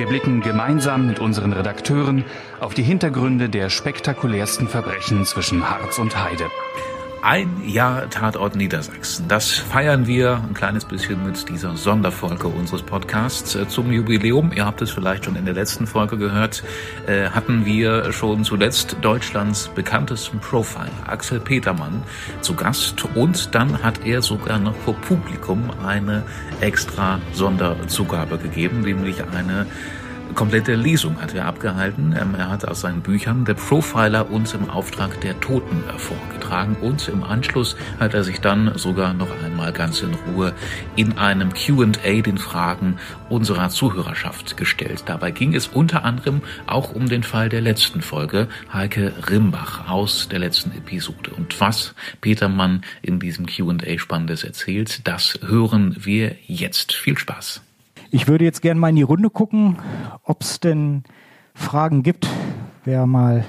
Wir blicken gemeinsam mit unseren Redakteuren auf die Hintergründe der spektakulärsten Verbrechen zwischen Harz und Heide. Ein Jahr Tatort Niedersachsen. Das feiern wir ein kleines bisschen mit dieser Sonderfolge unseres Podcasts äh, zum Jubiläum. Ihr habt es vielleicht schon in der letzten Folge gehört, äh, hatten wir schon zuletzt Deutschlands bekanntesten Profiler, Axel Petermann, zu Gast. Und dann hat er sogar noch vor Publikum eine extra Sonderzugabe gegeben, nämlich eine komplette Lesung hat er abgehalten. Ähm, er hat aus seinen Büchern The Profiler uns im Auftrag der Toten vorgetragen und im Anschluss hat er sich dann sogar noch einmal ganz in Ruhe in einem Q&A den Fragen unserer Zuhörerschaft gestellt. Dabei ging es unter anderem auch um den Fall der letzten Folge, Heike Rimbach aus der letzten Episode. Und was Peter Mann in diesem Q&A Spannendes erzählt, das hören wir jetzt. Viel Spaß. Ich würde jetzt gerne mal in die Runde gucken, ob es denn Fragen gibt, wer mal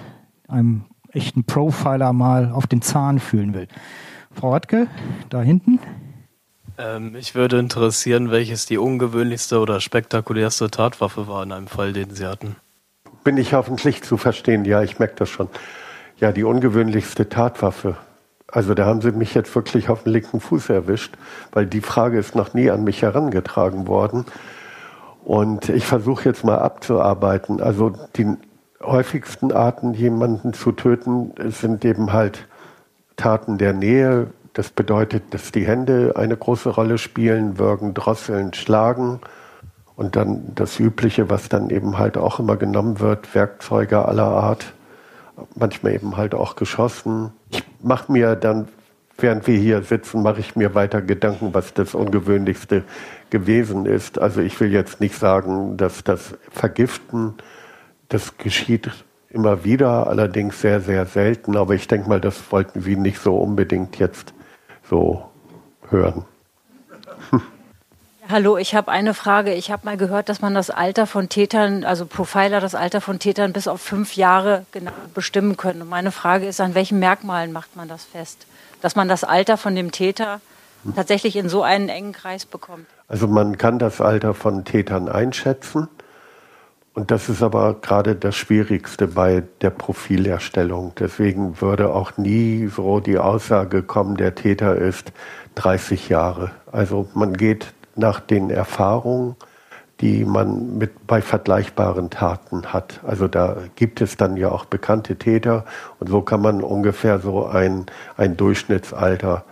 einem echten Profiler mal auf den Zahn fühlen will. Frau Radke, da hinten. Ähm, mich würde interessieren, welches die ungewöhnlichste oder spektakulärste Tatwaffe war in einem Fall, den Sie hatten. Bin ich hoffentlich zu verstehen, ja, ich merke das schon. Ja, die ungewöhnlichste Tatwaffe. Also da haben Sie mich jetzt wirklich auf den linken Fuß erwischt, weil die Frage ist noch nie an mich herangetragen worden. Und ich versuche jetzt mal abzuarbeiten. Also die häufigsten Arten, jemanden zu töten, sind eben halt Taten der Nähe. Das bedeutet, dass die Hände eine große Rolle spielen, würgen, drosseln, schlagen. Und dann das Übliche, was dann eben halt auch immer genommen wird, Werkzeuge aller Art, manchmal eben halt auch geschossen. Ich mache mir dann, während wir hier sitzen, mache ich mir weiter Gedanken, was das Ungewöhnlichste gewesen ist. Also ich will jetzt nicht sagen, dass das Vergiften, das geschieht immer wieder, allerdings sehr, sehr selten. Aber ich denke mal, das wollten Sie nicht so unbedingt jetzt so hören. Hallo, ich habe eine Frage. Ich habe mal gehört, dass man das Alter von Tätern, also Profiler, das Alter von Tätern bis auf fünf Jahre genau bestimmen können. Und meine Frage ist, an welchen Merkmalen macht man das fest? Dass man das Alter von dem Täter tatsächlich in so einen engen Kreis bekommt? Also man kann das Alter von Tätern einschätzen. Und das ist aber gerade das Schwierigste bei der Profilerstellung. Deswegen würde auch nie so die Aussage kommen, der Täter ist 30 Jahre. Also man geht nach den Erfahrungen, die man mit bei vergleichbaren Taten hat. Also da gibt es dann ja auch bekannte Täter und so kann man ungefähr so ein, ein Durchschnittsalter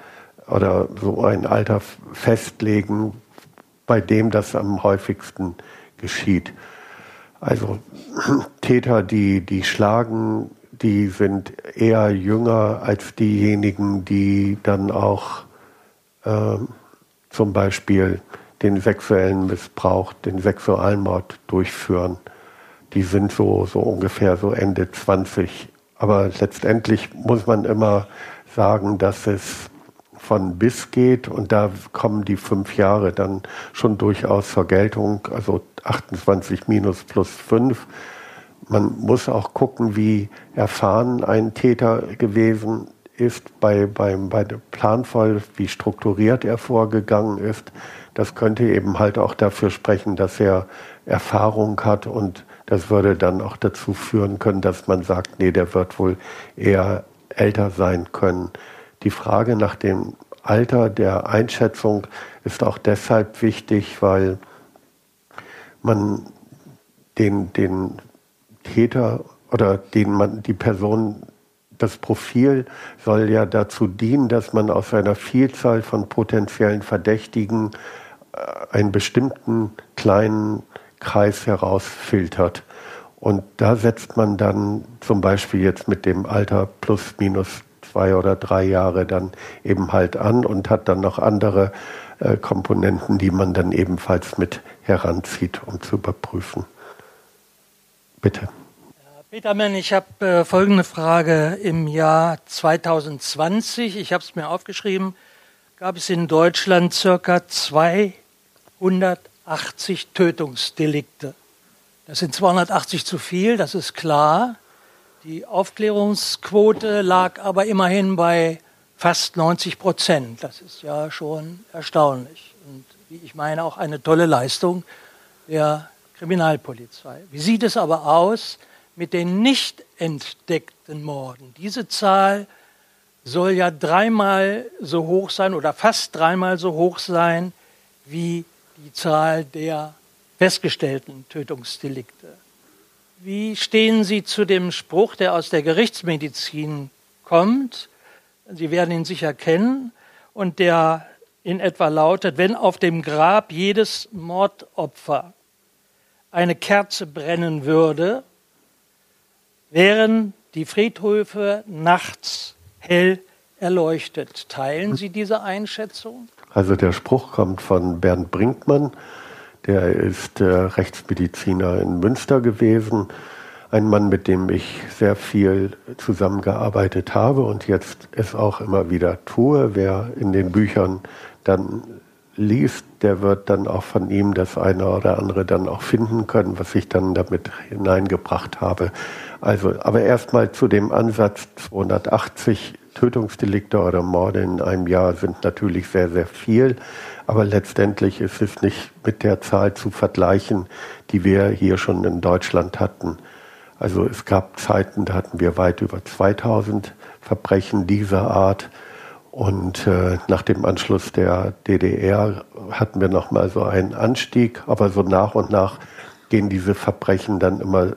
oder so ein Alter festlegen, bei dem das am häufigsten geschieht. Also Täter, die, die schlagen, die sind eher jünger als diejenigen, die dann auch äh, zum Beispiel den sexuellen Missbrauch, den Sexualmord durchführen. Die sind so, so ungefähr so Ende 20. Aber letztendlich muss man immer sagen, dass es von bis geht und da kommen die fünf Jahre dann schon durchaus zur Geltung, also 28 minus plus fünf. Man muss auch gucken, wie erfahren ein Täter gewesen ist bei, beim, bei der Planvoll, wie strukturiert er vorgegangen ist. Das könnte eben halt auch dafür sprechen, dass er Erfahrung hat und das würde dann auch dazu führen können, dass man sagt, nee, der wird wohl eher älter sein können. Die Frage nach dem Alter der Einschätzung ist auch deshalb wichtig, weil man den, den Täter oder den man die Person das Profil soll ja dazu dienen, dass man aus einer Vielzahl von potenziellen Verdächtigen äh, einen bestimmten kleinen Kreis herausfiltert. Und da setzt man dann zum Beispiel jetzt mit dem Alter plus minus zwei oder drei Jahre dann eben halt an und hat dann noch andere äh, Komponenten, die man dann ebenfalls mit heranzieht, um zu überprüfen. Bitte. Petermann, ich habe äh, folgende Frage. Im Jahr 2020, ich habe es mir aufgeschrieben, gab es in Deutschland circa 280 Tötungsdelikte. Das sind 280 zu viel, das ist klar. Die Aufklärungsquote lag aber immerhin bei fast 90 Prozent. Das ist ja schon erstaunlich und wie ich meine auch eine tolle Leistung der Kriminalpolizei. Wie sieht es aber aus mit den nicht entdeckten Morden? Diese Zahl soll ja dreimal so hoch sein oder fast dreimal so hoch sein wie die Zahl der festgestellten Tötungsdelikte. Wie stehen Sie zu dem Spruch, der aus der Gerichtsmedizin kommt? Sie werden ihn sicher kennen und der in etwa lautet, wenn auf dem Grab jedes Mordopfer eine Kerze brennen würde, wären die Friedhöfe nachts hell erleuchtet. Teilen Sie diese Einschätzung? Also der Spruch kommt von Bernd Brinkmann, der ist äh, Rechtsmediziner in Münster gewesen. Ein Mann, mit dem ich sehr viel zusammengearbeitet habe und jetzt es auch immer wieder tue. Wer in den Büchern dann liest, der wird dann auch von ihm das eine oder andere dann auch finden können, was ich dann damit hineingebracht habe. Also, aber erstmal zu dem Ansatz 280 Tötungsdelikte oder Morde in einem Jahr sind natürlich sehr, sehr viel. Aber letztendlich ist es nicht mit der Zahl zu vergleichen, die wir hier schon in Deutschland hatten. Also es gab Zeiten, da hatten wir weit über 2000 Verbrechen dieser Art. Und äh, nach dem Anschluss der DDR hatten wir nochmal so einen Anstieg. Aber so nach und nach gehen diese Verbrechen dann immer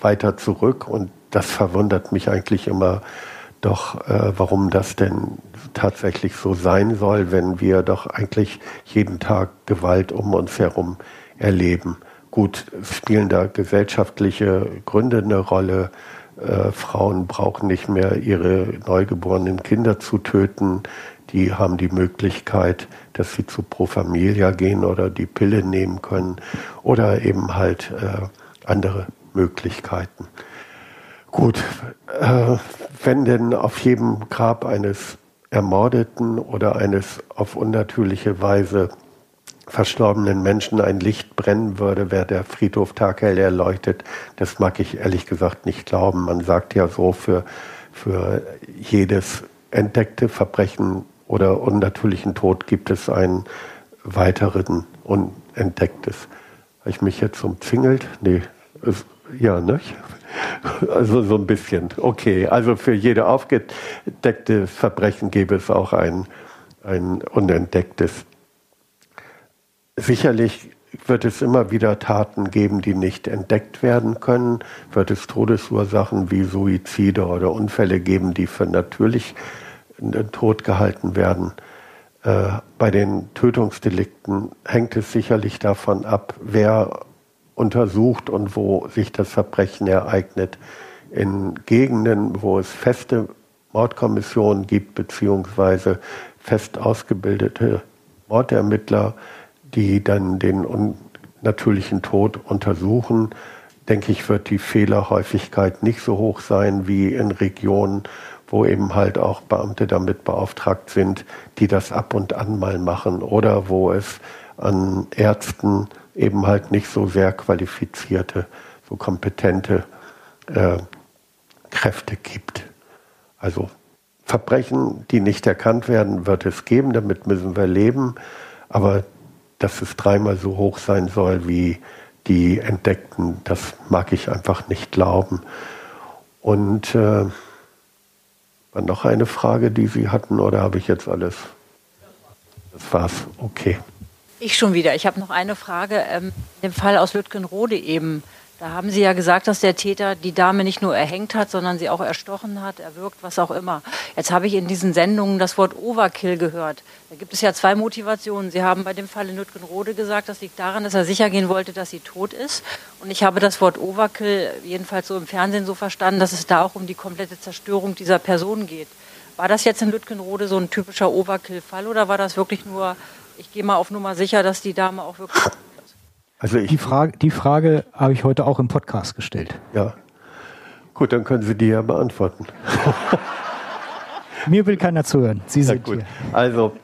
weiter zurück. Und das verwundert mich eigentlich immer doch, äh, warum das denn tatsächlich so sein soll, wenn wir doch eigentlich jeden Tag Gewalt um uns herum erleben. Gut, spielen da gesellschaftliche Gründe eine Rolle. Äh, Frauen brauchen nicht mehr ihre neugeborenen Kinder zu töten. Die haben die Möglichkeit, dass sie zu Pro Familia gehen oder die Pille nehmen können oder eben halt äh, andere Möglichkeiten. Gut, äh, wenn denn auf jedem Grab eines Ermordeten oder eines auf unnatürliche Weise verstorbenen Menschen ein Licht brennen würde, wäre der Friedhof taghell erleuchtet. Das mag ich ehrlich gesagt nicht glauben. Man sagt ja so, für, für jedes entdeckte Verbrechen oder unnatürlichen Tod gibt es einen weiteren unentdecktes. Habe ich mich jetzt umzingelt? Nee, ist, ja, ne? Also so ein bisschen. Okay, also für jede aufgedeckte Verbrechen gäbe es auch ein, ein unentdecktes. Sicherlich wird es immer wieder Taten geben, die nicht entdeckt werden können. Wird es Todesursachen wie Suizide oder Unfälle geben, die für natürlich tot gehalten werden. Äh, bei den Tötungsdelikten hängt es sicherlich davon ab, wer untersucht und wo sich das Verbrechen ereignet. In Gegenden, wo es feste Mordkommissionen gibt, beziehungsweise fest ausgebildete Mordermittler, die dann den unnatürlichen Tod untersuchen, denke ich, wird die Fehlerhäufigkeit nicht so hoch sein wie in Regionen, wo eben halt auch Beamte damit beauftragt sind, die das ab und an mal machen oder wo es an Ärzten eben halt nicht so sehr qualifizierte, so kompetente äh, Kräfte gibt. Also Verbrechen, die nicht erkannt werden, wird es geben, damit müssen wir leben. Aber dass es dreimal so hoch sein soll wie die Entdeckten, das mag ich einfach nicht glauben. Und äh, noch eine Frage, die Sie hatten, oder habe ich jetzt alles? Das war's. Okay. Ich schon wieder. Ich habe noch eine Frage. Ähm, in dem Fall aus Lütgenrode eben. Da haben Sie ja gesagt, dass der Täter die Dame nicht nur erhängt hat, sondern sie auch erstochen hat, erwürgt, was auch immer. Jetzt habe ich in diesen Sendungen das Wort Overkill gehört. Da gibt es ja zwei Motivationen. Sie haben bei dem Fall in Lütgenrode gesagt, das liegt daran, dass er sicher gehen wollte, dass sie tot ist. Und ich habe das Wort Overkill jedenfalls so im Fernsehen so verstanden, dass es da auch um die komplette Zerstörung dieser Person geht. War das jetzt in Lütgenrode so ein typischer Overkill-Fall oder war das wirklich nur ich gehe mal auf Nummer sicher, dass die Dame auch wirklich. Also ich, die Frage, die Frage habe ich heute auch im Podcast gestellt. Ja. Gut, dann können Sie die ja beantworten. Mir will keiner zuhören. Sie sind gut. Hier. Also,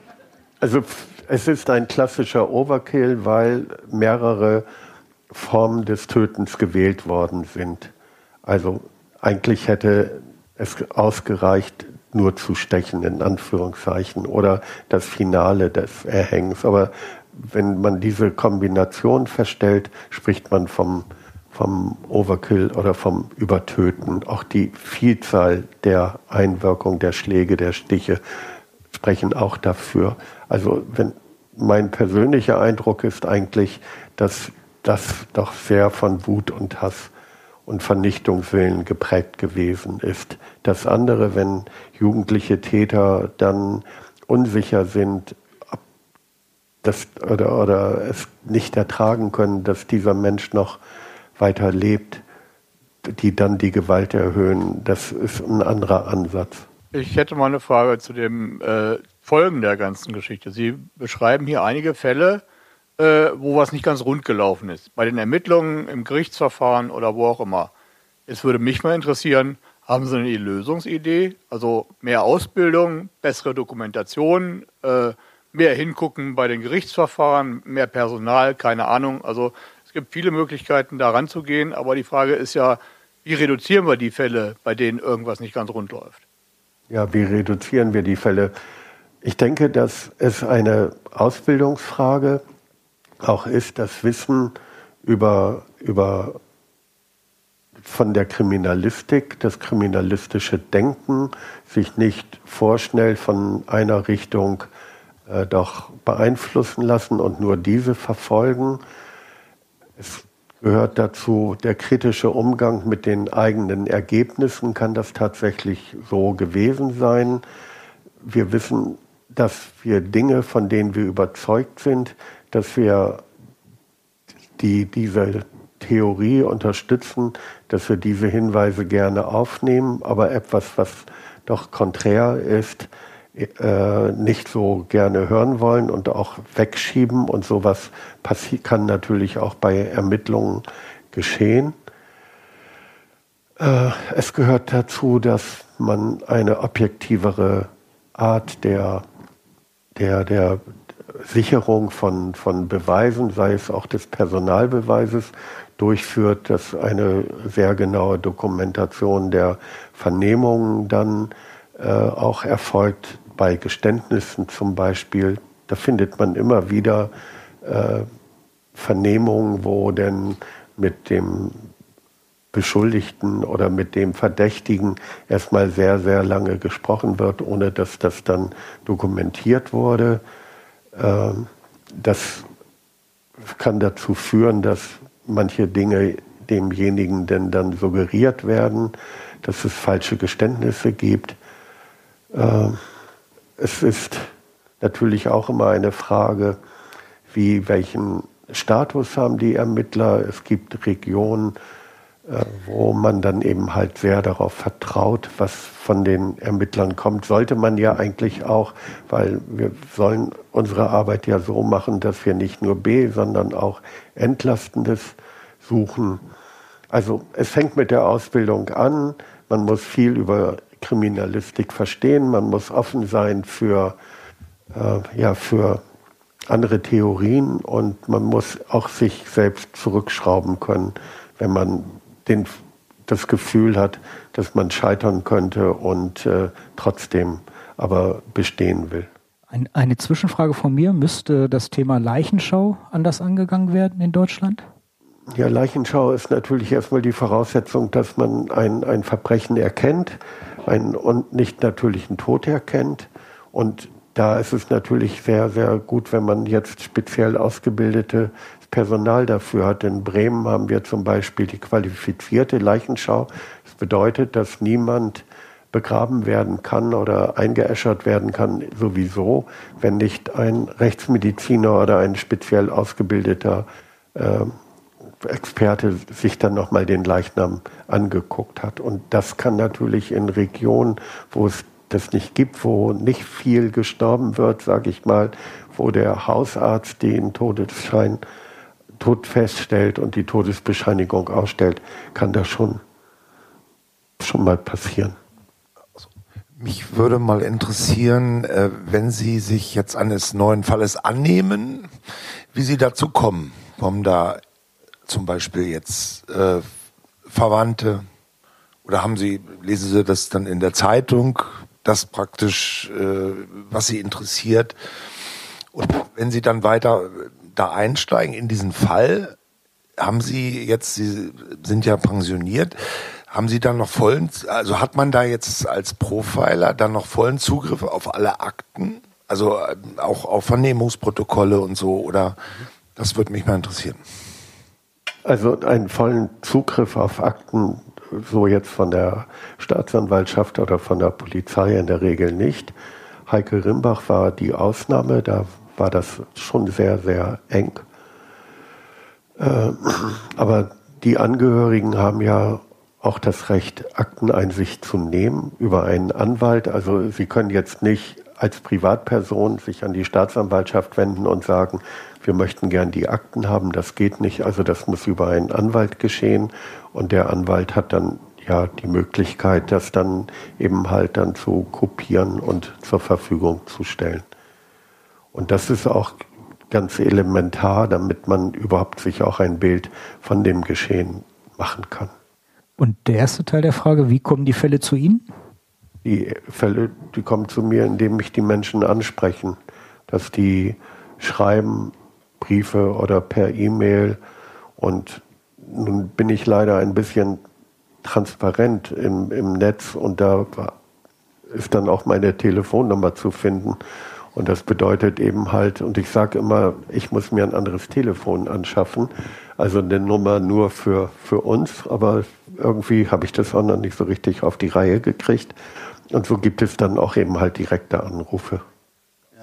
also es ist ein klassischer Overkill, weil mehrere Formen des Tötens gewählt worden sind. Also eigentlich hätte es ausgereicht, nur zu stechen, in Anführungszeichen, oder das Finale des Erhängens. Aber wenn man diese Kombination feststellt, spricht man vom, vom Overkill oder vom Übertöten. Auch die Vielzahl der Einwirkung der Schläge, der Stiche sprechen auch dafür. Also wenn mein persönlicher Eindruck ist eigentlich, dass das doch sehr von Wut und Hass und Vernichtungswillen geprägt gewesen ist. Das andere, wenn jugendliche Täter dann unsicher sind, das, oder, oder es nicht ertragen können, dass dieser Mensch noch weiter lebt, die dann die Gewalt erhöhen, das ist ein anderer Ansatz. Ich hätte mal eine Frage zu den äh, Folgen der ganzen Geschichte. Sie beschreiben hier einige Fälle, äh, wo was nicht ganz rund gelaufen ist. Bei den Ermittlungen, im Gerichtsverfahren oder wo auch immer. Es würde mich mal interessieren, haben Sie eine Lösungsidee? Also mehr Ausbildung, bessere Dokumentation, äh, mehr hingucken bei den Gerichtsverfahren, mehr Personal, keine Ahnung. Also es gibt viele Möglichkeiten, da ranzugehen, aber die Frage ist ja, wie reduzieren wir die Fälle, bei denen irgendwas nicht ganz rund läuft? Ja, wie reduzieren wir die Fälle? Ich denke, dass es eine Ausbildungsfrage auch ist, das Wissen über, über von der Kriminalistik, das kriminalistische Denken, sich nicht vorschnell von einer Richtung äh, doch beeinflussen lassen und nur diese verfolgen. Es gehört dazu der kritische Umgang mit den eigenen Ergebnissen. Kann das tatsächlich so gewesen sein? Wir wissen, dass wir Dinge, von denen wir überzeugt sind, dass wir die, diese Theorie unterstützen, dass wir diese Hinweise gerne aufnehmen, aber etwas, was doch konträr ist, äh, nicht so gerne hören wollen und auch wegschieben. Und sowas kann natürlich auch bei Ermittlungen geschehen. Äh, es gehört dazu, dass man eine objektivere Art der, der, der Sicherung von, von Beweisen, sei es auch des Personalbeweises, durchführt, dass eine sehr genaue Dokumentation der Vernehmungen dann äh, auch erfolgt, bei Geständnissen zum Beispiel, da findet man immer wieder äh, Vernehmungen, wo denn mit dem Beschuldigten oder mit dem Verdächtigen erstmal sehr, sehr lange gesprochen wird, ohne dass das dann dokumentiert wurde. Äh, das kann dazu führen, dass manche Dinge demjenigen denn dann suggeriert werden, dass es falsche Geständnisse gibt. Äh, es ist natürlich auch immer eine Frage, wie welchen Status haben die Ermittler. Es gibt Regionen, wo man dann eben halt sehr darauf vertraut, was von den Ermittlern kommt. Sollte man ja eigentlich auch, weil wir sollen unsere Arbeit ja so machen, dass wir nicht nur B, sondern auch Entlastendes suchen. Also es fängt mit der Ausbildung an. Man muss viel über Kriminalistik verstehen. Man muss offen sein für, äh, ja, für andere Theorien und man muss auch sich selbst zurückschrauben können, wenn man den, das Gefühl hat, dass man scheitern könnte und äh, trotzdem aber bestehen will. Ein, eine Zwischenfrage von mir. Müsste das Thema Leichenschau anders angegangen werden in Deutschland? Ja, Leichenschau ist natürlich erstmal die Voraussetzung, dass man ein, ein Verbrechen erkennt einen nicht natürlichen Tod erkennt. Und da ist es natürlich sehr, sehr gut, wenn man jetzt speziell ausgebildetes Personal dafür hat. In Bremen haben wir zum Beispiel die qualifizierte Leichenschau. Das bedeutet, dass niemand begraben werden kann oder eingeäschert werden kann, sowieso, wenn nicht ein Rechtsmediziner oder ein speziell ausgebildeter äh, Experte sich dann nochmal den Leichnam angeguckt hat. Und das kann natürlich in Regionen, wo es das nicht gibt, wo nicht viel gestorben wird, sage ich mal, wo der Hausarzt den Todesschein Tod feststellt und die Todesbescheinigung ausstellt, kann das schon, schon mal passieren. Also, mich würde mal interessieren, äh, wenn Sie sich jetzt eines neuen Falles annehmen, wie Sie dazu kommen. Kommen da zum Beispiel jetzt äh, Verwandte oder haben Sie, lesen Sie das dann in der Zeitung, das praktisch, äh, was Sie interessiert? Und wenn Sie dann weiter da einsteigen in diesen Fall, haben Sie jetzt, Sie sind ja pensioniert, haben Sie dann noch vollen, also hat man da jetzt als Profiler dann noch vollen Zugriff auf alle Akten? Also äh, auch auf Vernehmungsprotokolle und so oder das würde mich mal interessieren. Also einen vollen Zugriff auf Akten, so jetzt von der Staatsanwaltschaft oder von der Polizei in der Regel nicht. Heike Rimbach war die Ausnahme, da war das schon sehr, sehr eng. Äh, aber die Angehörigen haben ja auch das Recht, Akteneinsicht zu nehmen über einen Anwalt. Also sie können jetzt nicht als Privatperson sich an die Staatsanwaltschaft wenden und sagen, wir möchten gern die Akten haben. Das geht nicht. Also das muss über einen Anwalt geschehen. Und der Anwalt hat dann ja die Möglichkeit, das dann eben halt dann zu kopieren und zur Verfügung zu stellen. Und das ist auch ganz elementar, damit man überhaupt sich auch ein Bild von dem Geschehen machen kann. Und der erste Teil der Frage, wie kommen die Fälle zu Ihnen? Die Fälle, die kommen zu mir, indem mich die Menschen ansprechen, dass die schreiben, Briefe oder per E-Mail. Und nun bin ich leider ein bisschen transparent im, im Netz und da ist dann auch meine Telefonnummer zu finden. Und das bedeutet eben halt, und ich sage immer, ich muss mir ein anderes Telefon anschaffen, also eine Nummer nur für, für uns, aber irgendwie habe ich das auch noch nicht so richtig auf die Reihe gekriegt. Und so gibt es dann auch eben halt direkte Anrufe.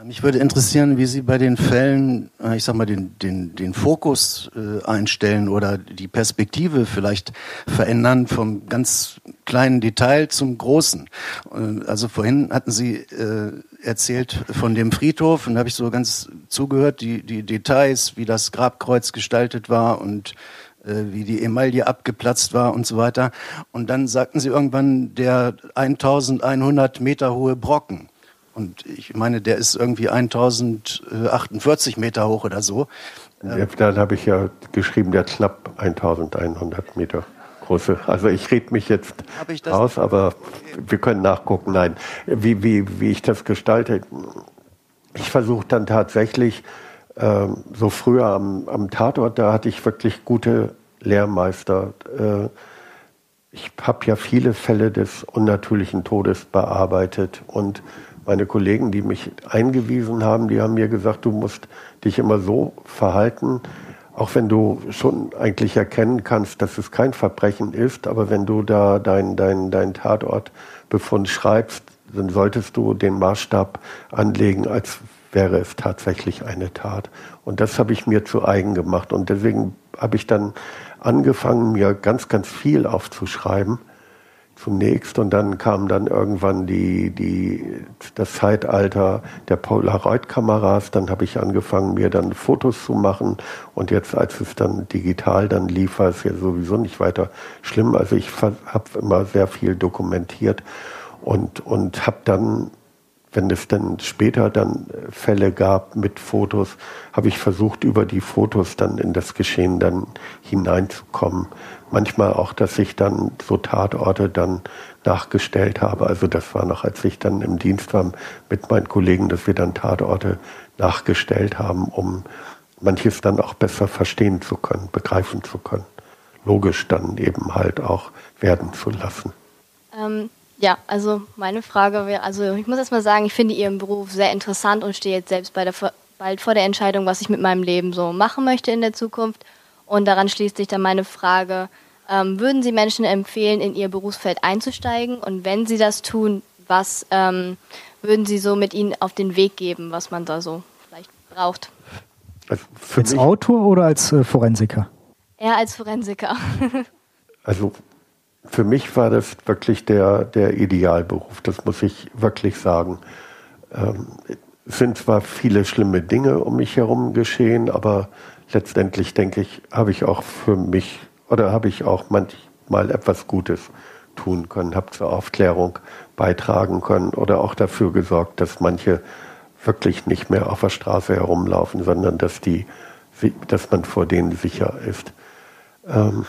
Mich würde interessieren, wie Sie bei den Fällen, äh, ich sag mal, den, den, den Fokus äh, einstellen oder die Perspektive vielleicht verändern vom ganz kleinen Detail zum großen. Äh, also vorhin hatten Sie äh, erzählt von dem Friedhof und da habe ich so ganz zugehört, die, die Details, wie das Grabkreuz gestaltet war und wie die Emaille abgeplatzt war und so weiter. Und dann sagten Sie irgendwann der 1100 Meter hohe Brocken. Und ich meine, der ist irgendwie 1048 Meter hoch oder so. Dann habe ich ja geschrieben, der knapp 1100 Meter große. Also ich rede mich jetzt aus, aber wir können nachgucken. Nein, wie, wie, wie ich das gestalte. Ich versuche dann tatsächlich, ähm, so früher am, am Tatort, da hatte ich wirklich gute Lehrmeister. Äh, ich habe ja viele Fälle des unnatürlichen Todes bearbeitet und meine Kollegen, die mich eingewiesen haben, die haben mir gesagt, du musst dich immer so verhalten, auch wenn du schon eigentlich erkennen kannst, dass es kein Verbrechen ist, aber wenn du da dein, dein, dein Tatortbefund schreibst, dann solltest du den Maßstab anlegen, als wäre es tatsächlich eine Tat. Und das habe ich mir zu eigen gemacht. Und deswegen habe ich dann angefangen, mir ganz, ganz viel aufzuschreiben zunächst und dann kam dann irgendwann die, die, das Zeitalter der Polaroid-Kameras. Dann habe ich angefangen, mir dann Fotos zu machen und jetzt, als es dann digital dann lief, war es ja sowieso nicht weiter schlimm. Also ich habe immer sehr viel dokumentiert und, und habe dann wenn es dann später dann Fälle gab mit Fotos, habe ich versucht, über die Fotos dann in das Geschehen dann hineinzukommen. Manchmal auch, dass ich dann so Tatorte dann nachgestellt habe. Also das war noch, als ich dann im Dienst war mit meinen Kollegen, dass wir dann Tatorte nachgestellt haben, um manches dann auch besser verstehen zu können, begreifen zu können. Logisch dann eben halt auch werden zu lassen. Ähm ja, also meine Frage wäre, also ich muss erst mal sagen, ich finde Ihren Beruf sehr interessant und stehe jetzt selbst bei der, bald vor der Entscheidung, was ich mit meinem Leben so machen möchte in der Zukunft. Und daran schließt sich dann meine Frage, ähm, würden Sie Menschen empfehlen, in Ihr Berufsfeld einzusteigen? Und wenn Sie das tun, was ähm, würden Sie so mit Ihnen auf den Weg geben, was man da so vielleicht braucht? Also als Autor oder als äh, Forensiker? Eher als Forensiker. also für mich war das wirklich der, der Idealberuf, das muss ich wirklich sagen. Ähm, es sind zwar viele schlimme Dinge um mich herum geschehen, aber letztendlich denke ich, habe ich auch für mich oder habe ich auch manchmal etwas Gutes tun können, habe zur Aufklärung beitragen können oder auch dafür gesorgt, dass manche wirklich nicht mehr auf der Straße herumlaufen, sondern dass die, dass man vor denen sicher ist. Ähm,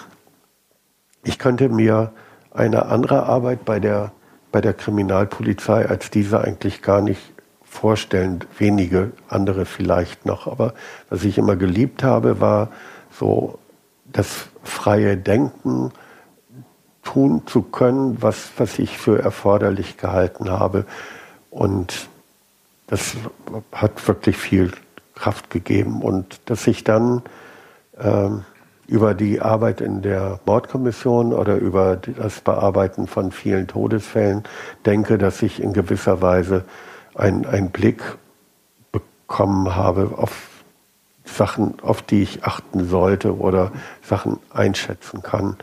ich könnte mir eine andere Arbeit bei der, bei der Kriminalpolizei als diese eigentlich gar nicht vorstellen. Wenige andere vielleicht noch. Aber was ich immer geliebt habe, war so das freie Denken, tun zu können, was, was ich für erforderlich gehalten habe. Und das hat wirklich viel Kraft gegeben. Und dass ich dann ähm, über die Arbeit in der Mordkommission oder über das Bearbeiten von vielen Todesfällen denke, dass ich in gewisser Weise einen Blick bekommen habe auf Sachen, auf die ich achten sollte oder Sachen einschätzen kann.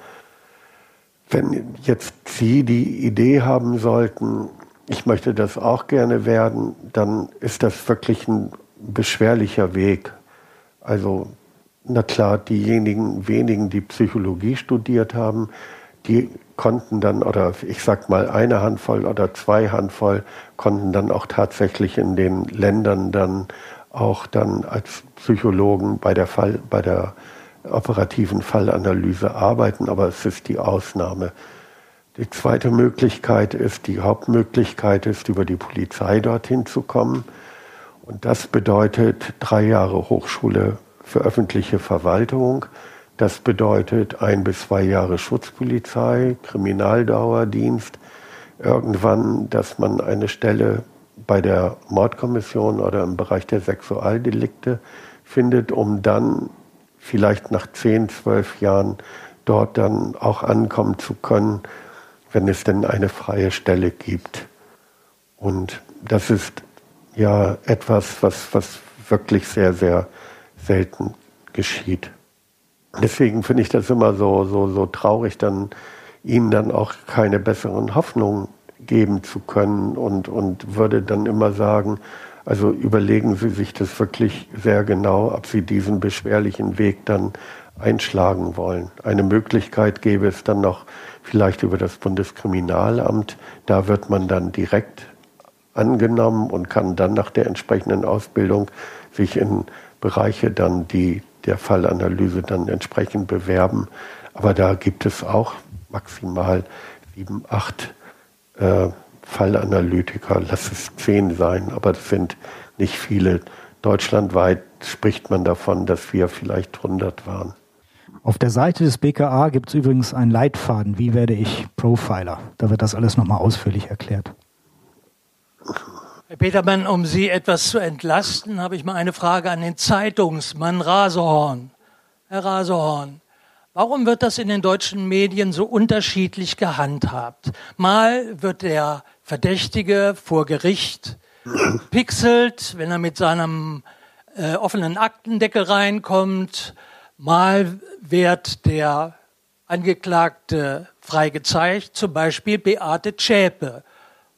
Wenn jetzt Sie die Idee haben sollten, ich möchte das auch gerne werden, dann ist das wirklich ein beschwerlicher Weg. Also, na klar, diejenigen wenigen, die Psychologie studiert haben, die konnten dann, oder ich sag mal eine Handvoll oder zwei Handvoll, konnten dann auch tatsächlich in den Ländern dann auch dann als Psychologen bei der Fall, bei der operativen Fallanalyse arbeiten, aber es ist die Ausnahme. Die zweite Möglichkeit ist, die Hauptmöglichkeit ist, über die Polizei dorthin zu kommen. Und das bedeutet drei Jahre Hochschule für öffentliche Verwaltung. Das bedeutet ein bis zwei Jahre Schutzpolizei, Kriminaldauerdienst. Irgendwann, dass man eine Stelle bei der Mordkommission oder im Bereich der Sexualdelikte findet, um dann vielleicht nach zehn, zwölf Jahren dort dann auch ankommen zu können wenn es denn eine freie Stelle gibt. Und das ist ja etwas, was, was wirklich sehr, sehr selten geschieht. Deswegen finde ich das immer so, so, so traurig, dann ihnen dann auch keine besseren Hoffnungen geben zu können und, und würde dann immer sagen, also überlegen Sie sich das wirklich sehr genau, ob Sie diesen beschwerlichen Weg dann einschlagen wollen. Eine Möglichkeit gäbe es dann noch vielleicht über das Bundeskriminalamt. Da wird man dann direkt angenommen und kann dann nach der entsprechenden Ausbildung sich in Bereiche dann, die der Fallanalyse dann entsprechend bewerben. Aber da gibt es auch maximal sieben, acht äh, Fallanalytiker. Lass es zehn sein, aber das sind nicht viele. Deutschlandweit spricht man davon, dass wir vielleicht 100 waren. Auf der Seite des BKA gibt es übrigens einen Leitfaden, wie werde ich Profiler. Da wird das alles nochmal ausführlich erklärt. Herr Petermann, um Sie etwas zu entlasten, habe ich mal eine Frage an den Zeitungsmann Rasehorn. Herr Rasehorn, warum wird das in den deutschen Medien so unterschiedlich gehandhabt? Mal wird der Verdächtige vor Gericht pixelt, wenn er mit seinem äh, offenen Aktendeckel reinkommt. Mal wird der Angeklagte freigezeigt, zum Beispiel Beate Zschäpe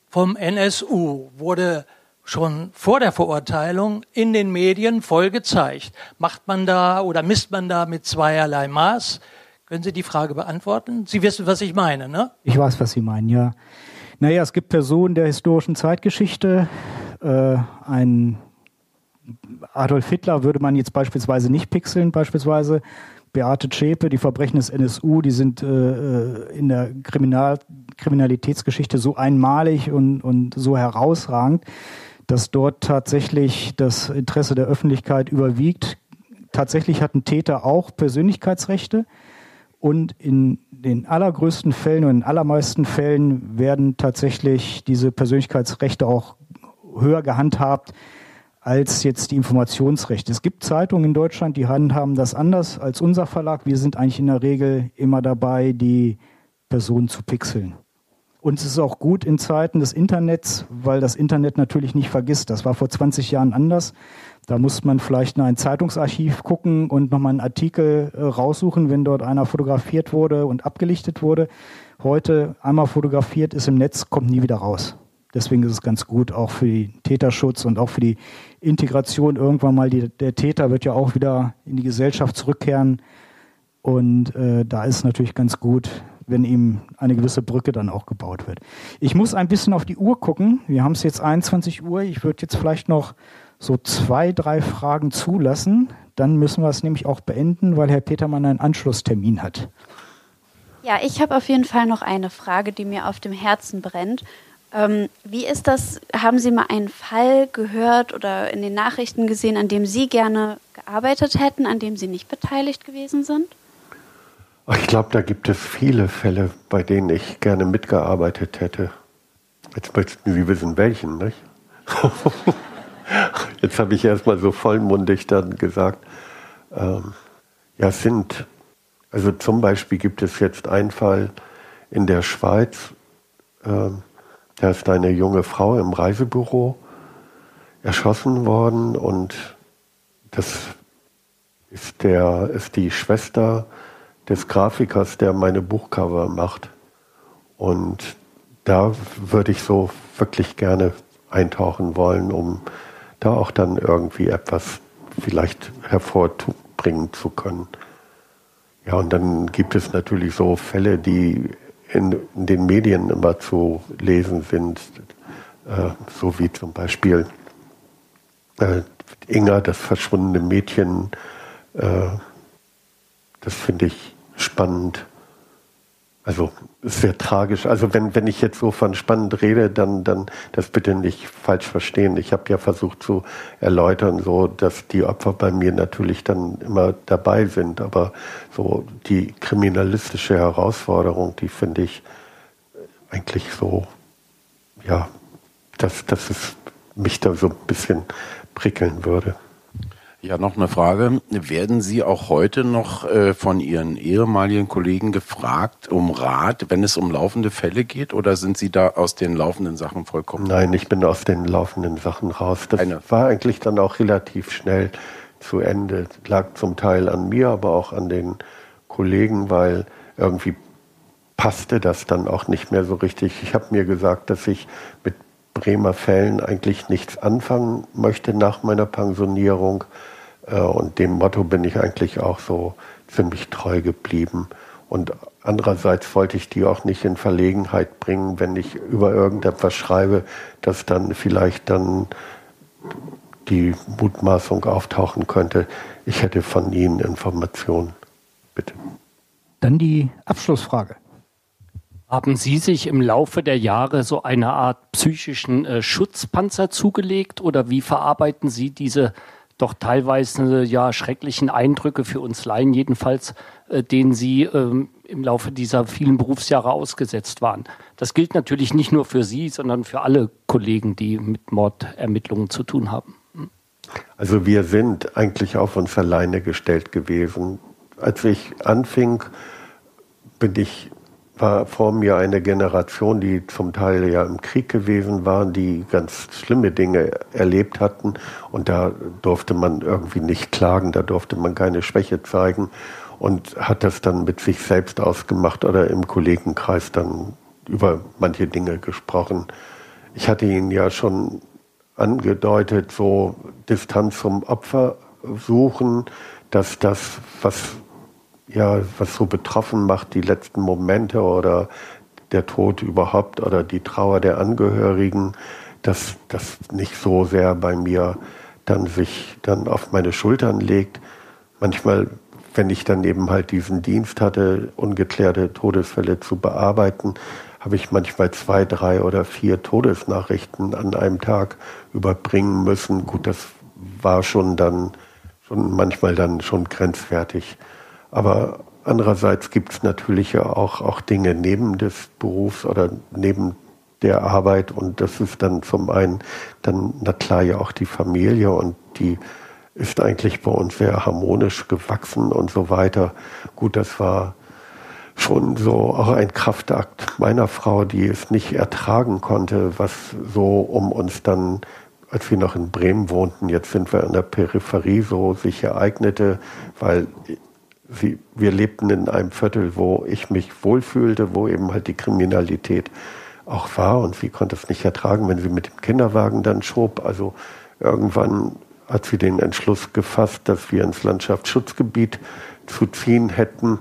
vom NSU wurde schon vor der Verurteilung in den Medien voll gezeigt. Macht man da oder misst man da mit zweierlei Maß? Können Sie die Frage beantworten? Sie wissen, was ich meine, ne? Ich weiß, was Sie meinen, ja. Naja, es gibt Personen der historischen Zeitgeschichte. Äh, ein Adolf Hitler würde man jetzt beispielsweise nicht pixeln, beispielsweise. Beate Zschäpe, die Verbrechen des NSU, die sind äh, äh, in der Kriminal Kriminalitätsgeschichte so einmalig und, und so herausragend, dass dort tatsächlich das Interesse der Öffentlichkeit überwiegt. Tatsächlich hatten Täter auch Persönlichkeitsrechte und in den allergrößten Fällen und in allermeisten Fällen werden tatsächlich diese Persönlichkeitsrechte auch höher gehandhabt als jetzt die Informationsrechte. Es gibt Zeitungen in Deutschland, die handhaben das anders als unser Verlag. Wir sind eigentlich in der Regel immer dabei, die Personen zu pixeln. Und es ist auch gut in Zeiten des Internets, weil das Internet natürlich nicht vergisst. Das war vor 20 Jahren anders. Da muss man vielleicht in ein Zeitungsarchiv gucken und nochmal einen Artikel äh, raussuchen, wenn dort einer fotografiert wurde und abgelichtet wurde. Heute einmal fotografiert ist im Netz, kommt nie wieder raus. Deswegen ist es ganz gut, auch für den Täterschutz und auch für die Integration. Irgendwann mal die, der Täter wird ja auch wieder in die Gesellschaft zurückkehren. Und äh, da ist es natürlich ganz gut, wenn ihm eine gewisse Brücke dann auch gebaut wird. Ich muss ein bisschen auf die Uhr gucken. Wir haben es jetzt 21 Uhr. Ich würde jetzt vielleicht noch so zwei, drei Fragen zulassen. Dann müssen wir es nämlich auch beenden, weil Herr Petermann einen Anschlusstermin hat. Ja, ich habe auf jeden Fall noch eine Frage, die mir auf dem Herzen brennt. Ähm, wie ist das? Haben Sie mal einen Fall gehört oder in den Nachrichten gesehen, an dem Sie gerne gearbeitet hätten, an dem Sie nicht beteiligt gewesen sind? Ich glaube, da gibt es viele Fälle, bei denen ich gerne mitgearbeitet hätte. Jetzt möchten Sie wissen, welchen, nicht? Jetzt habe ich erstmal so vollmundig dann gesagt, ähm, ja, es sind, also zum Beispiel gibt es jetzt einen Fall in der Schweiz, ähm, da ist eine junge Frau im Reisebüro erschossen worden und das ist, der, ist die Schwester des Grafikers, der meine Buchcover macht. Und da würde ich so wirklich gerne eintauchen wollen, um da auch dann irgendwie etwas vielleicht hervorbringen zu können. Ja, und dann gibt es natürlich so Fälle, die in, in den Medien immer zu lesen sind, äh, so wie zum Beispiel äh, Inga, das verschwundene Mädchen. Äh, das finde ich spannend. Also sehr tragisch. Also wenn, wenn ich jetzt so von spannend rede, dann, dann das bitte nicht falsch verstehen. Ich habe ja versucht zu erläutern, so dass die Opfer bei mir natürlich dann immer dabei sind. Aber so die kriminalistische Herausforderung, die finde ich eigentlich so, ja, dass, dass es mich da so ein bisschen prickeln würde. Ja, noch eine Frage. Werden Sie auch heute noch äh, von Ihren ehemaligen Kollegen gefragt um Rat, wenn es um laufende Fälle geht, oder sind Sie da aus den laufenden Sachen vollkommen? Nein, ich bin aus den laufenden Sachen raus. Das Eine. war eigentlich dann auch relativ schnell zu Ende. Lag zum Teil an mir, aber auch an den Kollegen, weil irgendwie passte das dann auch nicht mehr so richtig. Ich habe mir gesagt, dass ich mit Bremer Fällen eigentlich nichts anfangen möchte nach meiner Pensionierung. Äh, und dem Motto bin ich eigentlich auch so ziemlich treu geblieben. Und andererseits wollte ich die auch nicht in Verlegenheit bringen, wenn ich über irgendetwas schreibe, dass dann vielleicht dann die Mutmaßung auftauchen könnte, ich hätte von Ihnen Informationen. Bitte. Dann die Abschlussfrage. Haben Sie sich im Laufe der Jahre so eine Art psychischen äh, Schutzpanzer zugelegt oder wie verarbeiten Sie diese doch teilweise ja schrecklichen Eindrücke für uns Laien jedenfalls, äh, denen Sie ähm, im Laufe dieser vielen Berufsjahre ausgesetzt waren? Das gilt natürlich nicht nur für Sie, sondern für alle Kollegen, die mit Mordermittlungen zu tun haben. Also wir sind eigentlich auf uns alleine gestellt gewesen. Als ich anfing, bin ich war vor mir eine Generation, die zum Teil ja im Krieg gewesen war, die ganz schlimme Dinge erlebt hatten. Und da durfte man irgendwie nicht klagen, da durfte man keine Schwäche zeigen und hat das dann mit sich selbst ausgemacht oder im Kollegenkreis dann über manche Dinge gesprochen. Ich hatte Ihnen ja schon angedeutet, so Distanz zum Opfer suchen, dass das, was ja, was so betroffen macht, die letzten Momente oder der Tod überhaupt oder die Trauer der Angehörigen, dass das nicht so sehr bei mir dann sich dann auf meine Schultern legt. Manchmal, wenn ich dann eben halt diesen Dienst hatte, ungeklärte Todesfälle zu bearbeiten, habe ich manchmal zwei, drei oder vier Todesnachrichten an einem Tag überbringen müssen. Gut, das war schon dann schon manchmal dann schon grenzwertig. Aber andererseits gibt es natürlich ja auch, auch Dinge neben des Berufs oder neben der Arbeit. Und das ist dann zum einen dann na klar ja auch die Familie. Und die ist eigentlich bei uns sehr harmonisch gewachsen und so weiter. Gut, das war schon so auch ein Kraftakt meiner Frau, die es nicht ertragen konnte, was so um uns dann, als wir noch in Bremen wohnten, jetzt sind wir in der Peripherie, so sich ereignete, weil wir lebten in einem Viertel, wo ich mich wohlfühlte, wo eben halt die Kriminalität auch war und sie konnte es nicht ertragen, wenn sie mit dem Kinderwagen dann schob. Also irgendwann hat sie den Entschluss gefasst, dass wir ins Landschaftsschutzgebiet zu ziehen hätten.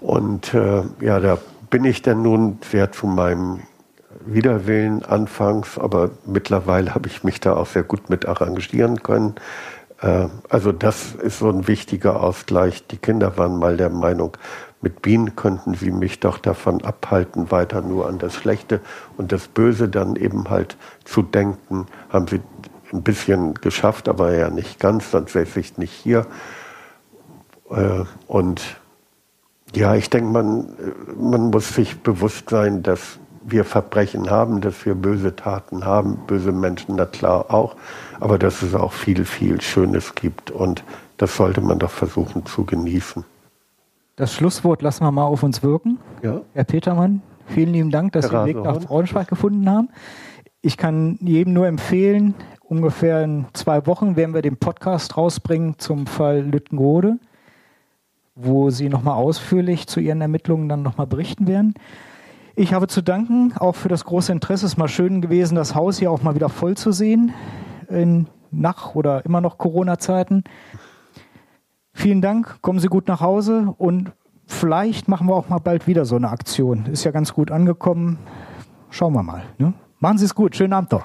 Und äh, ja, da bin ich dann nun sehr zu meinem Widerwillen anfangs, aber mittlerweile habe ich mich da auch sehr gut mit arrangieren können. Äh, also das ist so ein wichtiger Ausgleich. Die Kinder waren mal der Meinung, mit Bienen könnten sie mich doch davon abhalten, weiter nur an das Schlechte und das Böse dann eben halt zu denken. Haben sie ein bisschen geschafft, aber ja nicht ganz, sonst wäre ich nicht hier. Äh, und ja, ich denke, man, man muss sich bewusst sein, dass wir Verbrechen haben, dass wir böse Taten haben, böse Menschen, na klar auch, aber dass es auch viel, viel Schönes gibt und das sollte man doch versuchen zu genießen. Das Schlusswort lassen wir mal auf uns wirken. Ja. Herr Petermann, vielen lieben Dank, dass Sie den Weg nach Braunschweig gefunden haben. Ich kann jedem nur empfehlen, ungefähr in zwei Wochen werden wir den Podcast rausbringen zum Fall Lüttenrode, wo Sie nochmal ausführlich zu Ihren Ermittlungen dann nochmal berichten werden. Ich habe zu danken, auch für das große Interesse. Es ist mal schön gewesen, das Haus hier auch mal wieder voll zu sehen in nach oder immer noch Corona-Zeiten. Vielen Dank, kommen Sie gut nach Hause und vielleicht machen wir auch mal bald wieder so eine Aktion. Ist ja ganz gut angekommen. Schauen wir mal. Ne? Machen Sie es gut. Schönen Abend doch.